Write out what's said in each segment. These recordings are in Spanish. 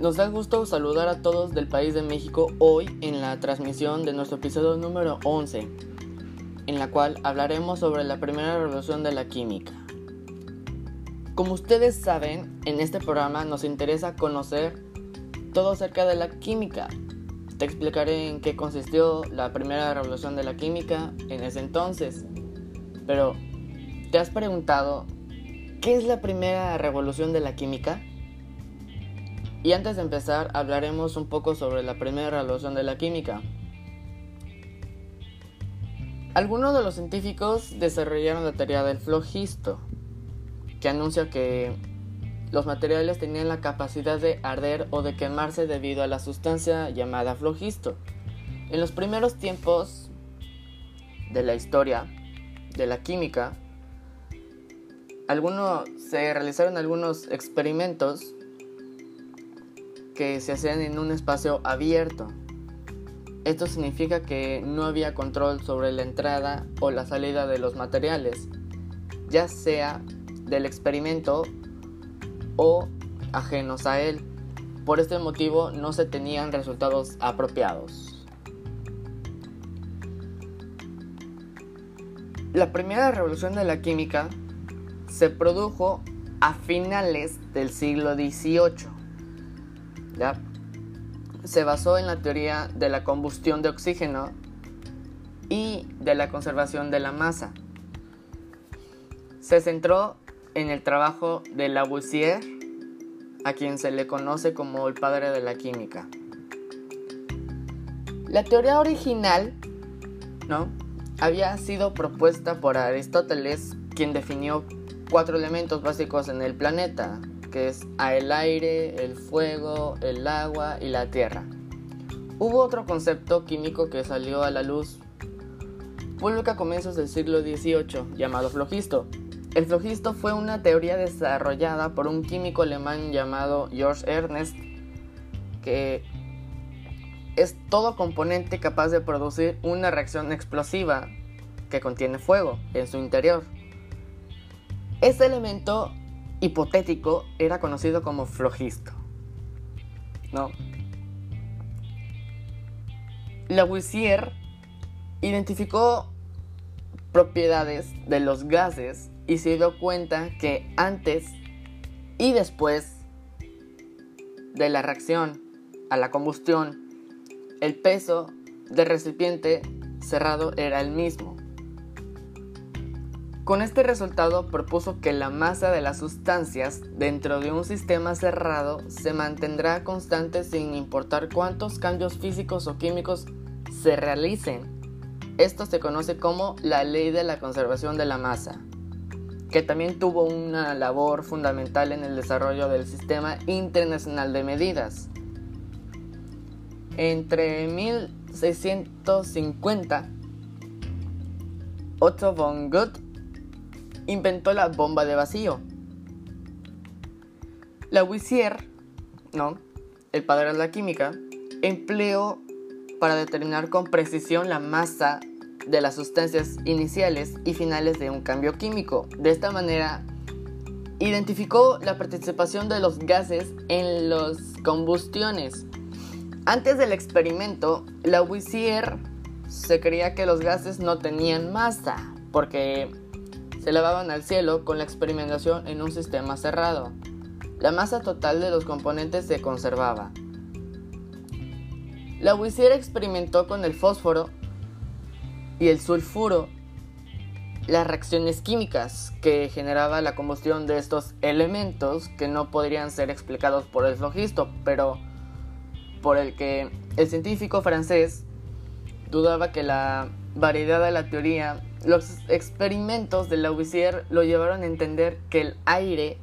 Nos da gusto saludar a todos del país de México hoy en la transmisión de nuestro episodio número 11, en la cual hablaremos sobre la primera revolución de la química. Como ustedes saben, en este programa nos interesa conocer todo acerca de la química. Te explicaré en qué consistió la primera revolución de la química en ese entonces. Pero, ¿te has preguntado qué es la primera revolución de la química? Y antes de empezar, hablaremos un poco sobre la primera revolución de la química. Algunos de los científicos desarrollaron la teoría del flogisto, que anuncia que los materiales tenían la capacidad de arder o de quemarse debido a la sustancia llamada flogisto. En los primeros tiempos de la historia de la química, algunos, se realizaron algunos experimentos que se hacían en un espacio abierto. Esto significa que no había control sobre la entrada o la salida de los materiales, ya sea del experimento o ajenos a él. Por este motivo no se tenían resultados apropiados. La primera revolución de la química se produjo a finales del siglo XVIII se basó en la teoría de la combustión de oxígeno y de la conservación de la masa. Se centró en el trabajo de Lavoisier, a quien se le conoce como el padre de la química. La teoría original, ¿no? Había sido propuesta por Aristóteles, quien definió cuatro elementos básicos en el planeta, que es el aire, el fuego, el agua y la tierra. Hubo otro concepto químico que salió a la luz pública a comienzos del siglo XVIII llamado flogisto. El flogisto fue una teoría desarrollada por un químico alemán llamado George Ernest que es todo componente capaz de producir una reacción explosiva que contiene fuego en su interior. Este elemento hipotético era conocido como flogisto. ¿No? Lavoisier identificó propiedades de los gases y se dio cuenta que antes y después de la reacción a la combustión, el peso del recipiente cerrado era el mismo. Con este resultado propuso que la masa de las sustancias dentro de un sistema cerrado se mantendrá constante sin importar cuántos cambios físicos o químicos se realicen. Esto se conoce como la ley de la conservación de la masa, que también tuvo una labor fundamental en el desarrollo del sistema internacional de medidas. Entre 1650, Otto von Gutt inventó la bomba de vacío. Lavoisier, ¿no? el padre de la química, empleó para determinar con precisión la masa de las sustancias iniciales y finales de un cambio químico. De esta manera, identificó la participación de los gases en las combustiones. Antes del experimento, Lavoisier se creía que los gases no tenían masa, porque se elevaban al cielo con la experimentación en un sistema cerrado. La masa total de los componentes se conservaba. Lavoisier experimentó con el fósforo y el sulfuro las reacciones químicas que generaba la combustión de estos elementos que no podrían ser explicados por el flogisto, pero por el que el científico francés dudaba que la variedad de la teoría los experimentos de Lavoisier lo llevaron a entender que el aire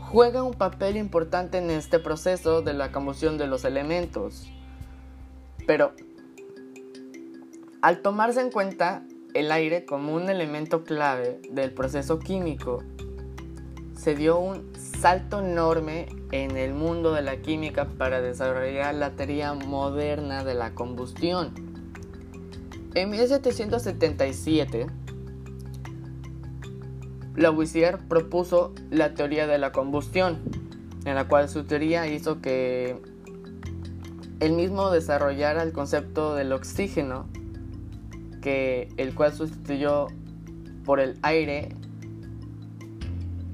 juega un papel importante en este proceso de la combustión de los elementos. Pero, al tomarse en cuenta el aire como un elemento clave del proceso químico, se dio un salto enorme en el mundo de la química para desarrollar la teoría moderna de la combustión. En 1777, Lavoisier propuso la teoría de la combustión, en la cual su teoría hizo que el mismo desarrollara el concepto del oxígeno, que el cual sustituyó por el aire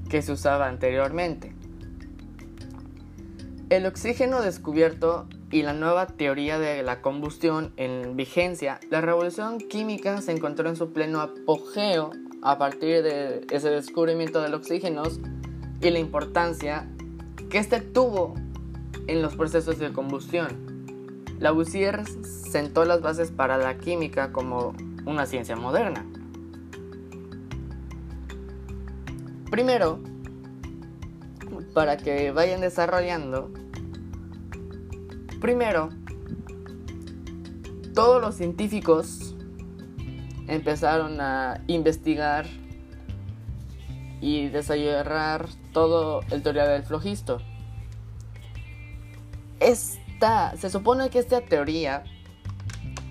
que se usaba anteriormente. El oxígeno descubierto y la nueva teoría de la combustión en vigencia, la revolución química se encontró en su pleno apogeo a partir de ese descubrimiento del oxígeno y la importancia que este tuvo en los procesos de combustión. Lavoisier sentó las bases para la química como una ciencia moderna. Primero, para que vayan desarrollando, primero, todos los científicos empezaron a investigar y desarrollar todo el teoría del flojisto. Esta, se supone que esta teoría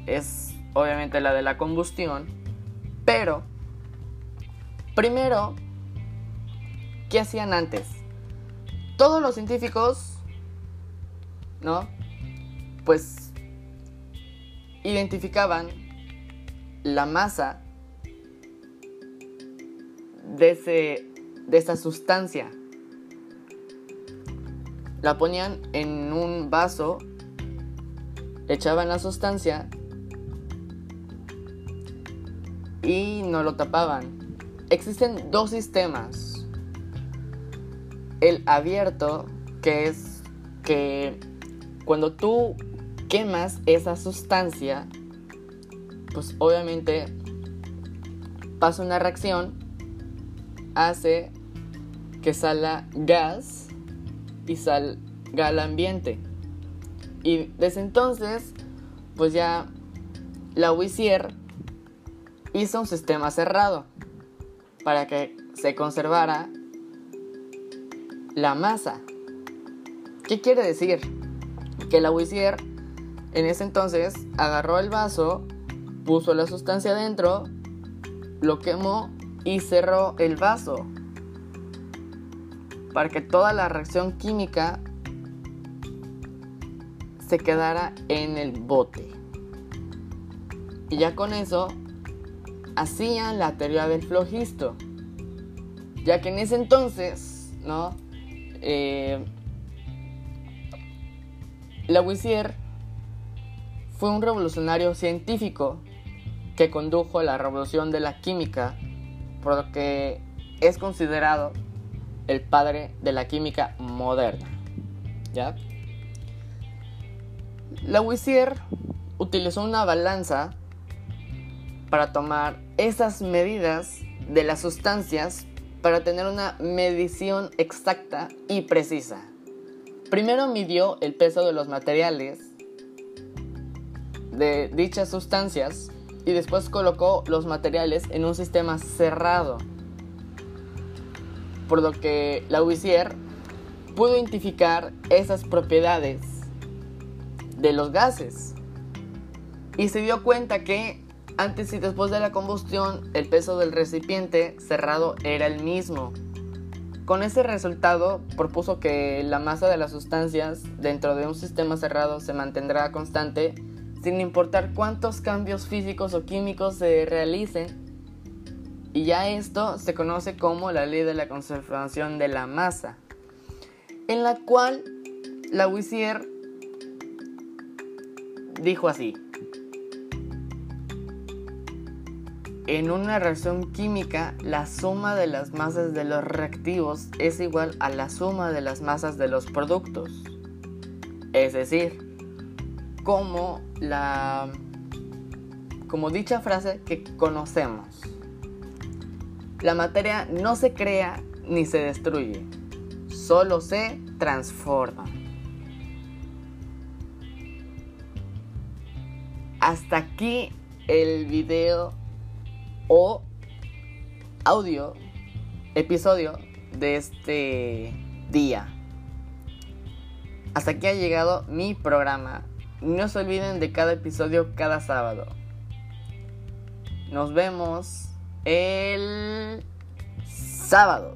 es obviamente la de la combustión, pero primero, ¿qué hacían antes? Todos los científicos, ¿no? Pues identificaban la masa de, ese, de esa sustancia. La ponían en un vaso, echaban la sustancia y no lo tapaban. Existen dos sistemas. El abierto, que es que cuando tú quemas esa sustancia, pues obviamente pasa una reacción, hace que salga gas y salga al ambiente. Y desde entonces, pues ya la Wisier hizo un sistema cerrado para que se conservara la masa. ¿Qué quiere decir? Que la Wisier en ese entonces agarró el vaso puso la sustancia dentro, lo quemó y cerró el vaso para que toda la reacción química se quedara en el bote. Y ya con eso hacían la teoría del flojisto. Ya que en ese entonces, ¿no? Eh, Lavoisier fue un revolucionario científico que condujo la revolución de la química, por lo que es considerado el padre de la química moderna. ¿Ya? Lavoisier utilizó una balanza para tomar esas medidas de las sustancias para tener una medición exacta y precisa. Primero midió el peso de los materiales de dichas sustancias y después colocó los materiales en un sistema cerrado. Por lo que Lavoisier pudo identificar esas propiedades de los gases y se dio cuenta que antes y después de la combustión el peso del recipiente cerrado era el mismo. Con ese resultado propuso que la masa de las sustancias dentro de un sistema cerrado se mantendrá constante sin importar cuántos cambios físicos o químicos se realicen. Y ya esto se conoce como la ley de la conservación de la masa, en la cual Lavoisier dijo así. En una reacción química, la suma de las masas de los reactivos es igual a la suma de las masas de los productos. Es decir, como la como dicha frase que conocemos. La materia no se crea ni se destruye, solo se transforma. Hasta aquí el video o audio episodio de este día. Hasta aquí ha llegado mi programa no se olviden de cada episodio cada sábado. Nos vemos el sábado.